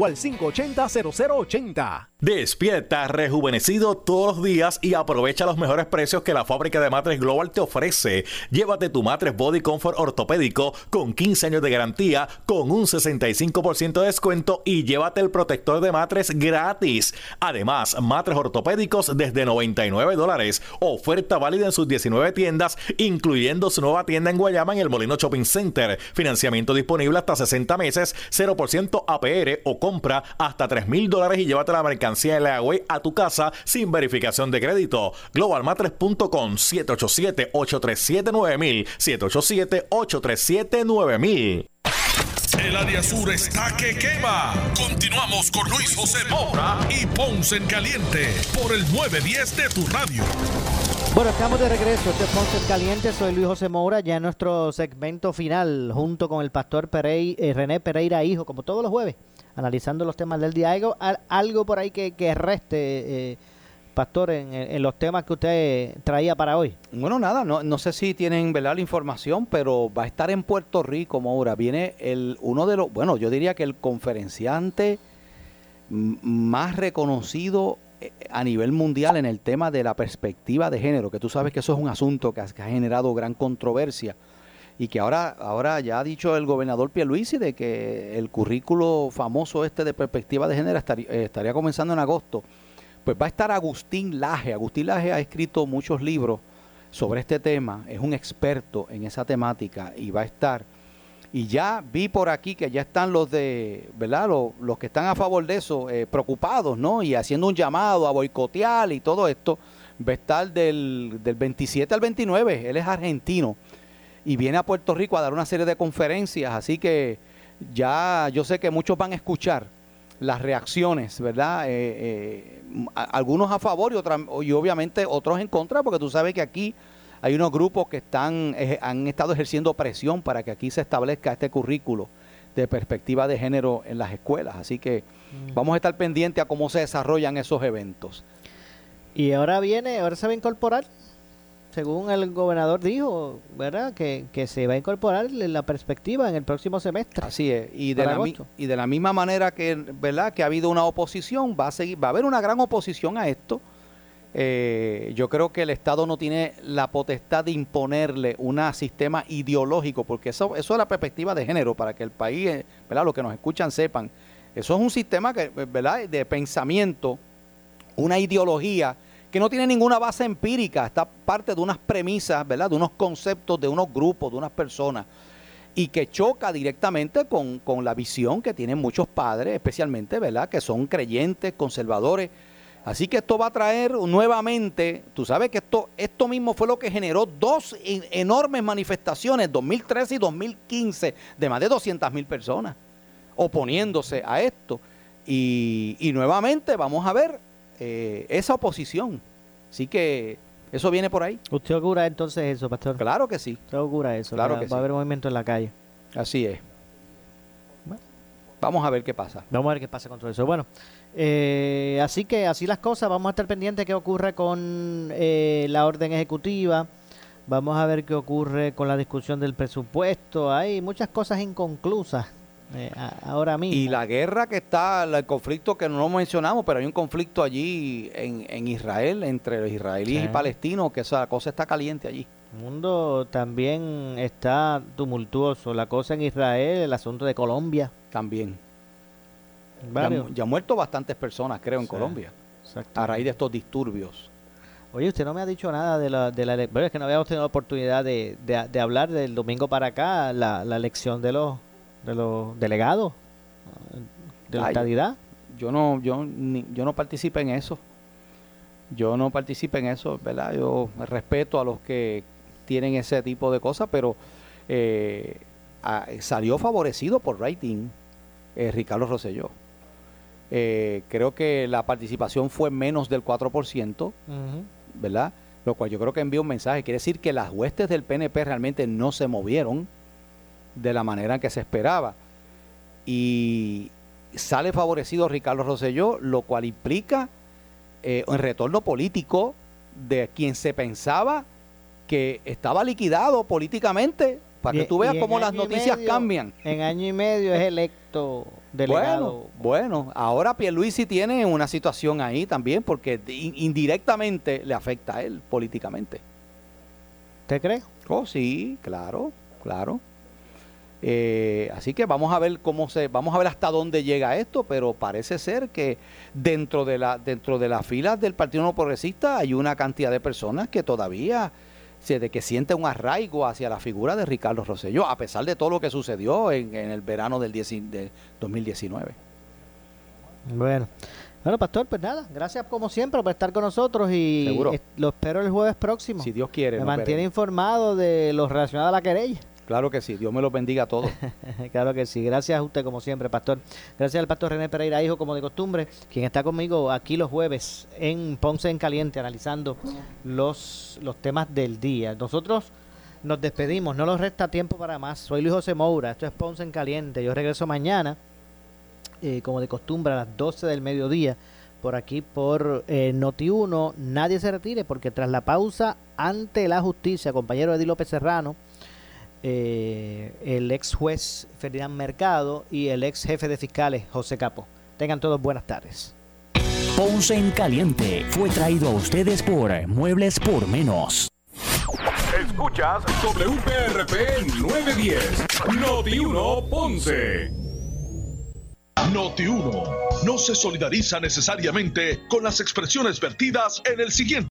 o al 580-0080. Despierta rejuvenecido todos los días y aprovecha los mejores precios que la fábrica de matres Global te ofrece. Llévate tu matres Body Comfort ortopédico con 15 años de garantía, con un 65% de descuento y llévate el protector de matres gratis. Además, matres ortopédicos desde 99 dólares. Oferta válida en sus 19 tiendas, incluyendo su nueva tienda en Guayama en el Molino Shopping Center. Financiamiento disponible hasta 60 meses, 0% APR o compra hasta 3 mil dólares y llévate la mercancía de la a tu casa sin verificación de crédito. Globalmatres.com 787-837-9000 787-837-9000 el área sur está que quema. Continuamos con Luis José Moura y Ponce en Caliente por el 910 de tu radio. Bueno, estamos de regreso. Este es Ponce en Caliente. Soy Luis José Moura, ya en nuestro segmento final, junto con el pastor eh, René Pereira Hijo, como todos los jueves analizando los temas del día. ¿Algo, algo por ahí que, reste, eh, Pastor, en, los temas que usted traía para hoy? Bueno, nada, no, no sé si tienen ¿verdad? la información, pero va a estar en Puerto Rico, ahora Viene el, uno de los, bueno, yo diría que el conferenciante más reconocido eh, a nivel mundial en el tema de la perspectiva de género, que tú sabes que eso es un asunto que ha generado gran controversia y que ahora, ahora ya ha dicho el gobernador Pierluisi de que el currículo famoso este de perspectiva de género estaría, eh, estaría comenzando en agosto. Pues va a estar Agustín Laje. Agustín Laje ha escrito muchos libros sobre este tema, es un experto en esa temática y va a estar. Y ya vi por aquí que ya están los de, ¿verdad? Los, que están a favor de eso, eh, preocupados, ¿no? Y haciendo un llamado a boicotear y todo esto. Va a estar del, del 27 al 29, él es argentino y viene a Puerto Rico a dar una serie de conferencias, así que ya yo sé que muchos van a escuchar las reacciones, ¿verdad? Eh, eh, algunos a favor y, y obviamente otros en contra, porque tú sabes que aquí hay unos grupos que están han estado ejerciendo presión para que aquí se establezca este currículo de perspectiva de género en las escuelas. Así que mm. vamos a estar pendientes a cómo se desarrollan esos eventos. Y ahora viene, ahora se va a incorporar según el gobernador dijo, ¿verdad? Que, se va a incorporar la perspectiva en el próximo semestre. Así es. Y de, la, y de la misma manera que, ¿verdad? Que ha habido una oposición, va a seguir, va a haber una gran oposición a esto. Eh, yo creo que el Estado no tiene la potestad de imponerle un sistema ideológico, porque eso, eso es la perspectiva de género, para que el país, eh, ¿verdad? Los que nos escuchan sepan. Eso es un sistema que, ¿verdad? de pensamiento, una ideología que no tiene ninguna base empírica, está parte de unas premisas, ¿verdad? De unos conceptos, de unos grupos, de unas personas, y que choca directamente con, con la visión que tienen muchos padres, especialmente, ¿verdad? Que son creyentes, conservadores. Así que esto va a traer nuevamente, tú sabes que esto, esto mismo fue lo que generó dos enormes manifestaciones, 2013 y 2015, de más de 200 mil personas oponiéndose a esto. Y, y nuevamente vamos a ver eh, esa oposición. Así que eso viene por ahí. ¿Usted augura entonces eso, pastor? Claro que sí. ¿Usted augura eso? Claro que va a haber movimiento en la calle. Así es. Vamos a ver qué pasa. Vamos a ver qué pasa con todo eso. Bueno, eh, así que así las cosas. Vamos a estar pendientes qué ocurre con eh, la orden ejecutiva. Vamos a ver qué ocurre con la discusión del presupuesto. Hay muchas cosas inconclusas eh, ahora mismo. Y la guerra que está, el conflicto que no mencionamos, pero hay un conflicto allí en, Israel, entre los israelíes y palestinos, que esa cosa está caliente allí. El mundo también está tumultuoso. La cosa en Israel, el asunto de Colombia. También. Ya, han muerto bastantes personas, creo, en Colombia. A raíz de estos disturbios. Oye, usted no me ha dicho nada de la, de la bueno, es que no habíamos tenido la oportunidad de, de, hablar del domingo para acá, la, la elección de los de los delegados de la estadidad. Yo no, yo, yo no participé en eso. Yo no participé en eso, ¿verdad? Yo respeto a los que tienen ese tipo de cosas, pero eh, salió favorecido por rating eh, Ricardo Rosselló. Eh, creo que la participación fue menos del 4%, ¿verdad? Lo cual yo creo que envió un mensaje. Quiere decir que las huestes del PNP realmente no se movieron de la manera que se esperaba. Y sale favorecido Ricardo Rosselló, lo cual implica eh, un retorno político de quien se pensaba que estaba liquidado políticamente, para que tú veas cómo las noticias cambian. En año y medio es electo delegado. Bueno, bueno, ahora Pierluisi tiene una situación ahí también porque in- indirectamente le afecta a él políticamente. ¿Te cree? Oh, sí, claro, claro. Eh, así que vamos a ver cómo se, vamos a ver hasta dónde llega esto, pero parece ser que dentro de la, dentro de las filas del Partido No Progresista hay una cantidad de personas que todavía se, de que sienten un arraigo hacia la figura de Ricardo Rosselló, a pesar de todo lo que sucedió en, en el verano del, 10 de 2019. Bueno. Bueno, Pastor, pues nada, gracias como siempre por estar con nosotros y Seguro. lo espero el jueves próximo. Si Dios quiere. Me mantiene informado de lo relacionado a la querella. Claro que sí, Dios me los bendiga a todos. claro que sí. Gracias a usted, como siempre, Pastor. Gracias al Pastor René Pereira, hijo, como de costumbre, quien está conmigo aquí los jueves en Ponce en Caliente, analizando los, los temas del día. Nosotros nos despedimos, no nos resta tiempo para más. Soy Luis José Moura, esto es Ponce en Caliente. Yo regreso mañana, eh, como de costumbre, a las 12 del mediodía, por aquí por eh, Noti1. Nadie se retire, porque tras la pausa ante la justicia, compañero Eddie López Serrano, eh, el ex juez Ferdinand Mercado y el ex jefe de fiscales José Capo. Tengan todos buenas tardes. Ponce en Caliente fue traído a ustedes por Muebles por Menos. Escuchas WPRP 910, Noti 1 Ponce. Noti 1 no se solidariza necesariamente con las expresiones vertidas en el siguiente